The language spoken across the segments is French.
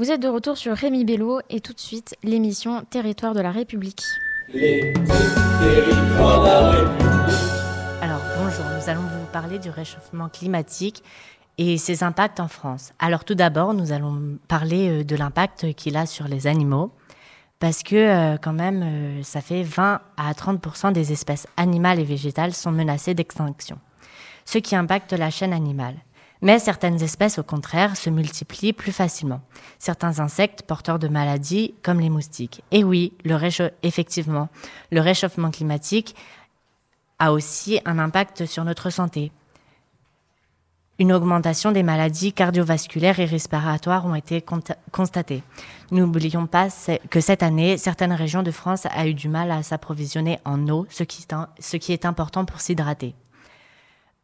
Vous êtes de retour sur Rémi Bello et tout de suite l'émission Territoire de la République. Les territoires de la République. Alors bonjour, nous allons vous parler du réchauffement climatique et ses impacts en France. Alors tout d'abord, nous allons parler euh, de l'impact qu'il a sur les animaux parce que euh, quand même, euh, ça fait 20 à 30% des espèces animales et végétales sont menacées d'extinction, ce qui impacte la chaîne animale. Mais certaines espèces, au contraire, se multiplient plus facilement. Certains insectes porteurs de maladies, comme les moustiques. Et oui, effectivement, le réchauffement climatique a aussi un impact sur notre santé. Une augmentation des maladies cardiovasculaires et respiratoires ont été constatées. N'oublions pas que cette année, certaines régions de France ont eu du mal à s'approvisionner en eau, ce qui est important pour s'hydrater.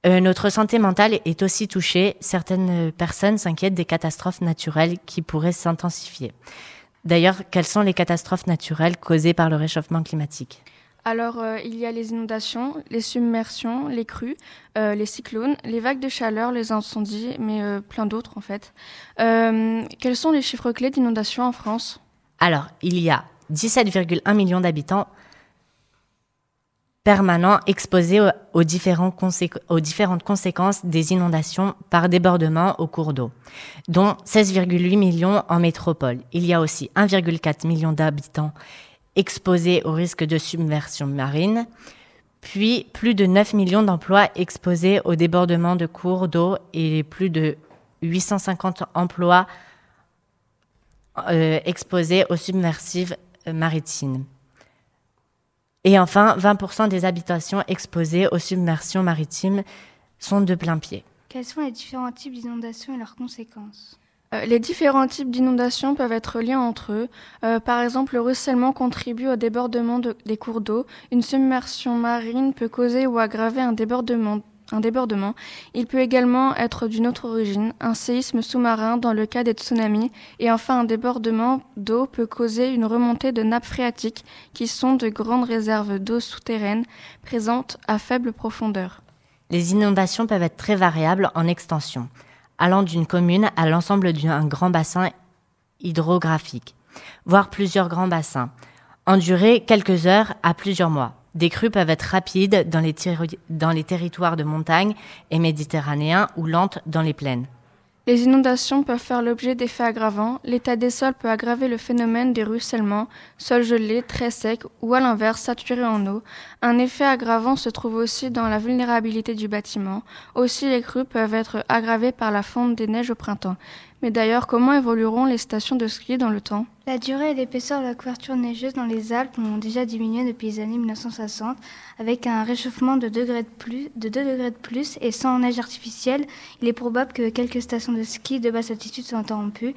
Euh, notre santé mentale est aussi touchée. Certaines personnes s'inquiètent des catastrophes naturelles qui pourraient s'intensifier. D'ailleurs, quelles sont les catastrophes naturelles causées par le réchauffement climatique? Alors, euh, il y a les inondations, les submersions, les crues, euh, les cyclones, les vagues de chaleur, les incendies, mais plein d'autres en fait. quels sont les chiffres clés d'inondations en France? Alors, il y a 17,1 millions d'habitants permanent exposé aux, différentes conséquences des inondations par débordement au cours d'eau, dont 16,8 millions en métropole. Il y a aussi 1,4 million d'habitants exposés au risque de submersion marine, puis plus de 9 millions d'emplois exposés au débordement de cours d'eau et plus de 850 emplois euh, exposés aux submersives maritimes. Et enfin, 20% des habitations exposées aux submersions maritimes sont de plein pied. Quels sont les différents types d'inondations et leurs conséquences euh, les différents types d'inondations peuvent être liés entre eux. Euh, par exemple, le ruissellement contribue au débordement des cours d'eau. Une submersion marine peut causer ou aggraver un débordement un débordement. Il peut également être d'une autre origine, un séisme sous-marin dans le cas des tsunamis, et enfin un débordement d'eau peut causer une remontée de nappes phréatiques, qui sont de grandes réserves d'eau souterraines présentes à faible profondeur. Les inondations peuvent être très variables en extension, allant d'une commune à l'ensemble d'un grand bassin hydrographique, voire plusieurs grands bassins, en durée quelques heures à plusieurs mois. Des crues peuvent être rapides dans les, territoires de montagne et méditerranéens ou lentes dans les plaines. Les inondations peuvent faire l'objet d'effets aggravants. L'état des sols peut aggraver le phénomène des ruissellements, sols gelés, très secs ou à l'inverse saturés en eau. Un effet aggravant se trouve aussi dans la vulnérabilité du bâtiment. Aussi les crues peuvent être aggravées par la fonte des neiges au printemps. Mais d'ailleurs, comment évolueront les stations de ski dans le temps? La durée et l'épaisseur de la couverture neigeuse dans les Alpes ont déjà diminué depuis les années 1960, avec un réchauffement de, degrés de, plus, de 2 degrés de plus et sans neige artificielle. Il est probable que quelques stations de ski de basse altitude soient interrompues.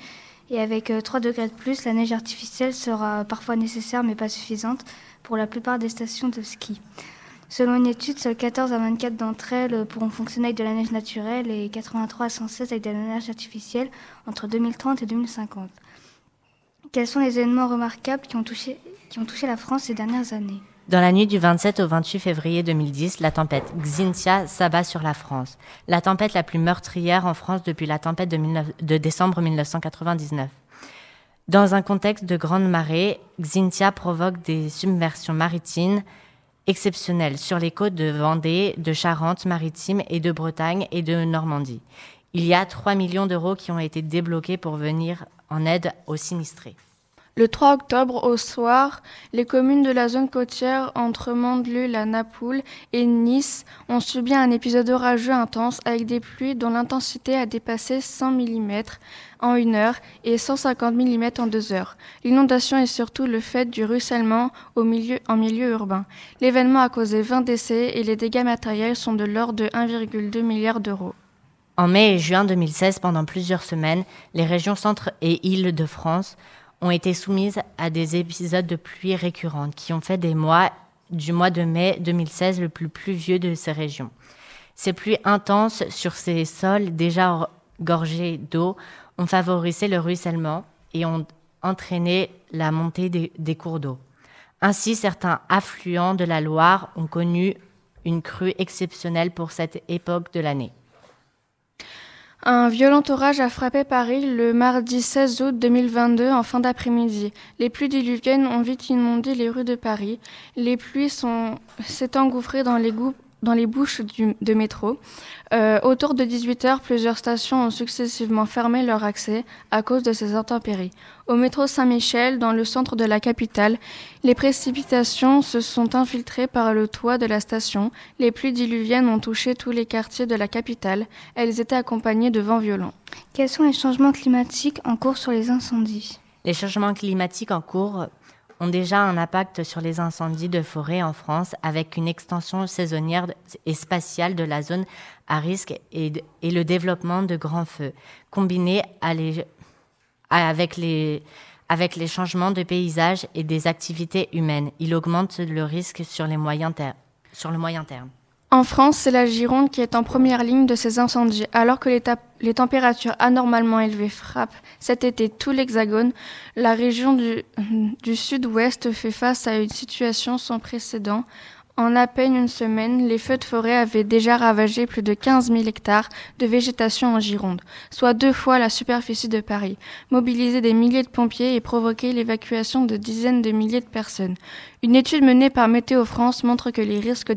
Et avec 3 euh, degrés de plus, la neige artificielle sera parfois nécessaire mais pas suffisante pour la plupart des stations de ski. Selon une étude, seules 14 à 24 d'entre elles pourront fonctionner avec de la neige naturelle et 83 à 116 avec de la neige artificielle entre 2030 et 2050. Quels sont les événements remarquables qui ont touché, qui ont touché la France ces dernières années? Dans la nuit du 27 au 28 février 2010, la tempête Xintia s'abat sur la France, la tempête la plus meurtrière en France depuis la tempête de, de décembre 1999. Dans un contexte de grande marée, Xintia provoque des submersions maritimes, exceptionnel sur les côtes de Vendée, de Charente-Maritime et de Bretagne et de Normandie. Il y a 3 millions d'euros qui ont été débloqués pour venir en aide aux sinistrés. Le 3 octobre au soir, les communes de la zone côtière entre Mandelieu, la Napoule et Nice ont subi un épisode orageux intense avec des pluies dont l'intensité a dépassé 100 mm en une heure et 150 mm en deux heures. L'inondation est surtout le fait du ruissellement en milieu urbain. L'événement a causé 20 décès et les dégâts matériels sont de l'ordre de 1,2 milliard d'euros. En mai et juin 2016, pendant plusieurs semaines, les régions centre et Île-de-France ont été soumises à des épisodes de pluie récurrentes qui ont fait des mois du mois de mai 2016 le plus pluvieux de ces régions. Ces pluies intenses sur ces sols déjà gorgés d'eau ont favorisé le ruissellement et ont entraîné la montée des, des cours d'eau. Ainsi, certains affluents de la Loire ont connu une crue exceptionnelle pour cette époque de l'année. Un violent orage a frappé Paris le mardi 16 août 2022 en fin d'après-midi. Les pluies diluviennes ont vite inondé les rues de Paris. Les pluies s'est engouffrées dans les, dans les bouches du, de métro. Euh, autour de 18 heures, plusieurs stations ont successivement fermé leur accès à cause de ces intempéries. Au métro Saint-Michel, dans le centre de la capitale, les précipitations se sont infiltrées par le toit de la station. Les pluies diluviennes ont touché tous les quartiers de la capitale. Elles étaient accompagnées de vents violents. Quels sont les changements climatiques en cours sur les incendies? Les changements climatiques en cours ont déjà un impact sur les incendies de forêt en France avec une extension saisonnière et spatiale de la zone à risque et, le développement de grands feux, combiné avec, les, changements de paysage et des activités humaines. Il augmente le risque sur le moyen terme. En France, c'est la Gironde qui est en première ligne de ces incendies. Alors que les, températures anormalement élevées frappent cet été tout l'Hexagone, la région du, sud-ouest fait face à une situation sans précédent. En à peine une semaine, les feux de forêt avaient déjà ravagé plus de 15 000 hectares de végétation en Gironde, soit deux fois la superficie de Paris, mobilisé des milliers de pompiers et provoqué l'évacuation de dizaines de milliers de personnes. Une étude menée par Météo France montre que les risques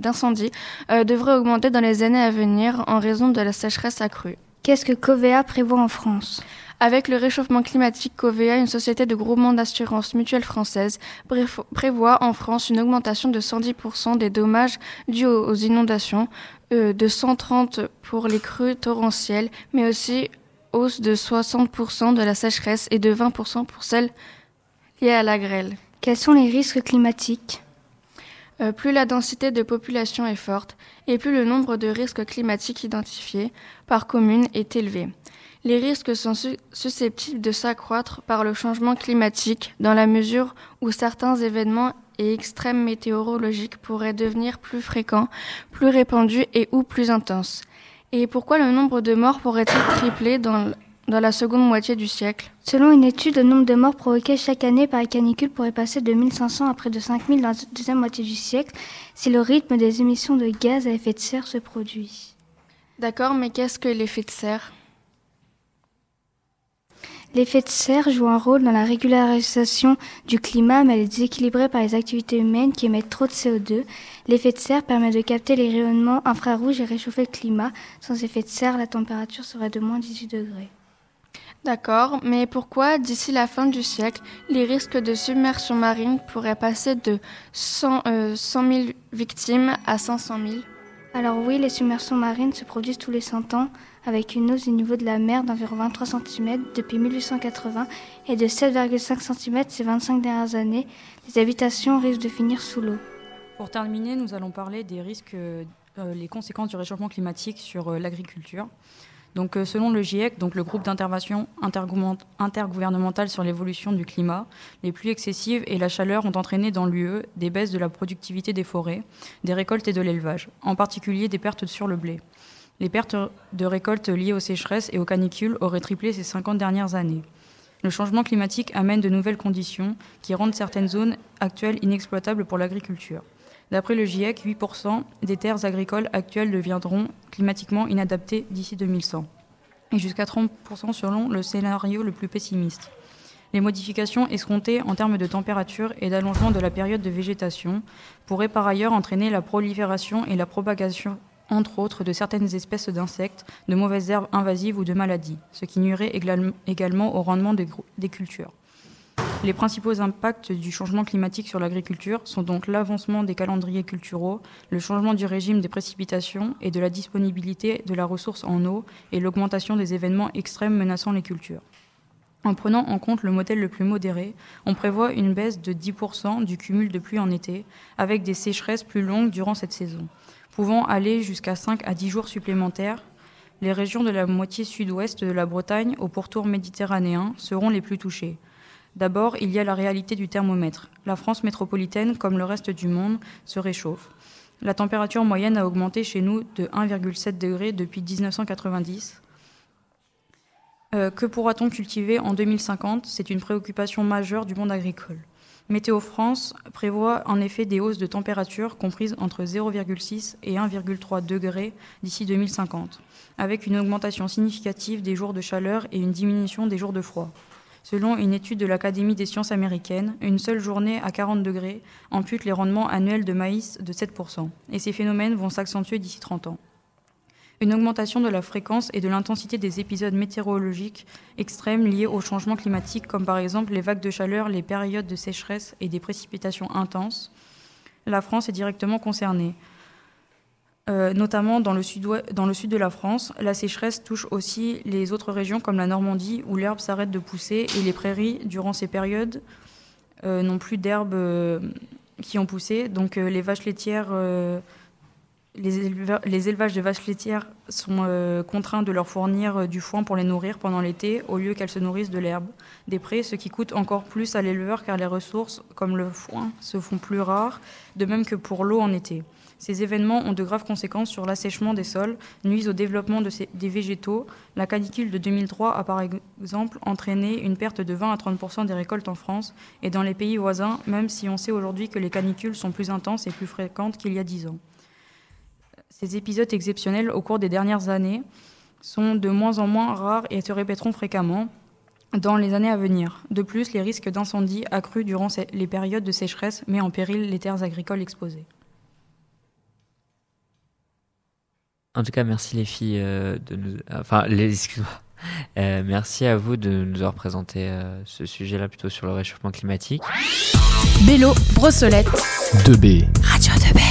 d'incendie euh, devrait augmenter dans les années à venir en raison de la sécheresse accrue. Qu'est-ce que Covea prévoit en France? Avec le réchauffement climatique, Covea, une société de groupement d'assurance mutuelle française, prévoit en France une augmentation de 110% des dommages dus aux inondations, euh, de 130 pour les crues torrentielles, mais aussi hausse de 60% de la sécheresse et de 20% pour celles liées à la grêle. Quels sont les risques climatiques? Euh, plus la densité de population est forte et plus le nombre de risques climatiques identifiés par commune est élevé. Les risques sont susceptibles de s'accroître par le changement climatique dans la mesure où certains événements et extrêmes météorologiques pourraient devenir plus fréquents, plus répandus et ou plus intenses. Et pourquoi le nombre de morts pourrait-il tripler dans dans la seconde moitié du siècle. Selon une étude, le nombre de morts provoqués chaque année par les canicules pourrait passer de 1500 à près de 5000 dans la deuxième moitié du siècle si le rythme des émissions de gaz à effet de serre se produit. D'accord, mais qu'est-ce que l'effet de serre? L'effet de serre joue un rôle dans la régularisation du climat, mais elle est déséquilibrée par les activités humaines qui émettent trop de CO2. L'effet de serre permet de capter les rayonnements infrarouges et réchauffer le climat. Sans effet de serre, la température serait de moins 18 degrés. D'accord, mais pourquoi, d'ici la fin du siècle, les risques de submersion marine pourraient passer de 100, 000 victimes à 500 000 Alors oui, les submersions marines se produisent tous les 100 ans, avec une hausse du niveau de la mer d'environ 23 cm depuis 1880 et de 7,5 cm ces 25 dernières années. Les habitations risquent de finir sous l'eau. Pour terminer, nous allons parler des risques, euh, les conséquences du réchauffement climatique sur euh, l'agriculture. Donc, euh, selon le GIEC, donc le groupe d'intervention intergouvernemental sur l'évolution du climat, les pluies excessives et la chaleur ont entraîné dans l'UE des baisses de la productivité des forêts, des récoltes et de l'élevage, en particulier des pertes sur le blé. Les pertes de récoltes liées aux sécheresses et aux canicules auraient triplé ces 50 dernières années. Le changement climatique amène de nouvelles conditions qui rendent certaines zones actuelles inexploitables pour l'agriculture. D'après le GIEC, 8% des terres agricoles actuelles deviendront climatiquement inadaptées d'ici 2100, et jusqu'à 30% selon le scénario le plus pessimiste. Les modifications escomptées en termes de température et d'allongement de la période de végétation pourraient par ailleurs entraîner la prolifération et la propagation, entre autres, de certaines espèces d'insectes, de mauvaises herbes invasives ou de maladies, ce qui nuirait également au rendement des cultures. Les principaux impacts du changement climatique sur l'agriculture sont donc l'avancement des calendriers culturaux, le changement du régime des précipitations et de la disponibilité de la ressource en eau et l'augmentation des événements extrêmes menaçant les cultures. En prenant en compte le modèle le plus modéré, on prévoit une baisse de 10% du cumul de pluie en été, avec des sécheresses plus longues durant cette saison, pouvant aller jusqu'à 5 à 10 jours supplémentaires. Les régions de la moitié sud-ouest de la Bretagne au pourtour méditerranéen seront les plus touchées. D'abord, il y a la réalité du thermomètre. La France métropolitaine, comme le reste du monde, se réchauffe. La température moyenne a augmenté chez nous de 1,7 degré depuis 1990. Euh, que pourra-t-on cultiver en 2050 C'est une préoccupation majeure du monde agricole. Météo France prévoit en effet des hausses de température comprises entre 0,6 et 1,3 degrés d'ici 2050, avec une augmentation significative des jours de chaleur et une diminution des jours de froid. Selon une étude de l'Académie des sciences américaines, une seule journée à 40 degrés ampute les rendements annuels de maïs de 7%, et ces phénomènes vont s'accentuer d'ici 30 ans une augmentation de la fréquence et de l'intensité des épisodes météorologiques extrêmes liés au changement climatique, comme par exemple les vagues de chaleur, les périodes de sécheresse et des précipitations intenses. La France est directement concernée. Euh, notamment dans le, sud de la France, la sécheresse touche aussi les autres régions comme la Normandie où l'herbe s'arrête de pousser et les prairies, durant ces périodes, euh, n'ont plus d'herbes euh, qui ont poussé. Donc les vaches laitières les, élevages de vaches laitières sont contraints de leur fournir du foin pour les nourrir pendant l'été, au lieu qu'elles se nourrissent de l'herbe des prés, ce qui coûte encore plus à l'éleveur car les ressources, comme le foin, se font plus rares, de même que pour l'eau en été. Ces événements ont de graves conséquences sur l'assèchement des sols, nuisent au développement des végétaux. La canicule de 2003 a par exemple entraîné une perte de 20 à 30% des récoltes en France et dans les pays voisins, même si on sait aujourd'hui que les canicules sont plus intenses et plus fréquentes qu'il y a 10 ans. Ces épisodes exceptionnels au cours des dernières années sont de moins en moins rares et se répéteront fréquemment dans les années à venir. De plus, les risques d'incendie accrus durant les périodes de sécheresse mettent en péril les terres agricoles exposées. En tout cas, merci les filles euh, de nous. Enfin, les, excuse-moi. Euh, merci à vous de nous avoir présenté euh, ce sujet-là plutôt sur le réchauffement climatique. Bélo, Brossolette. 2B. Radio 2B.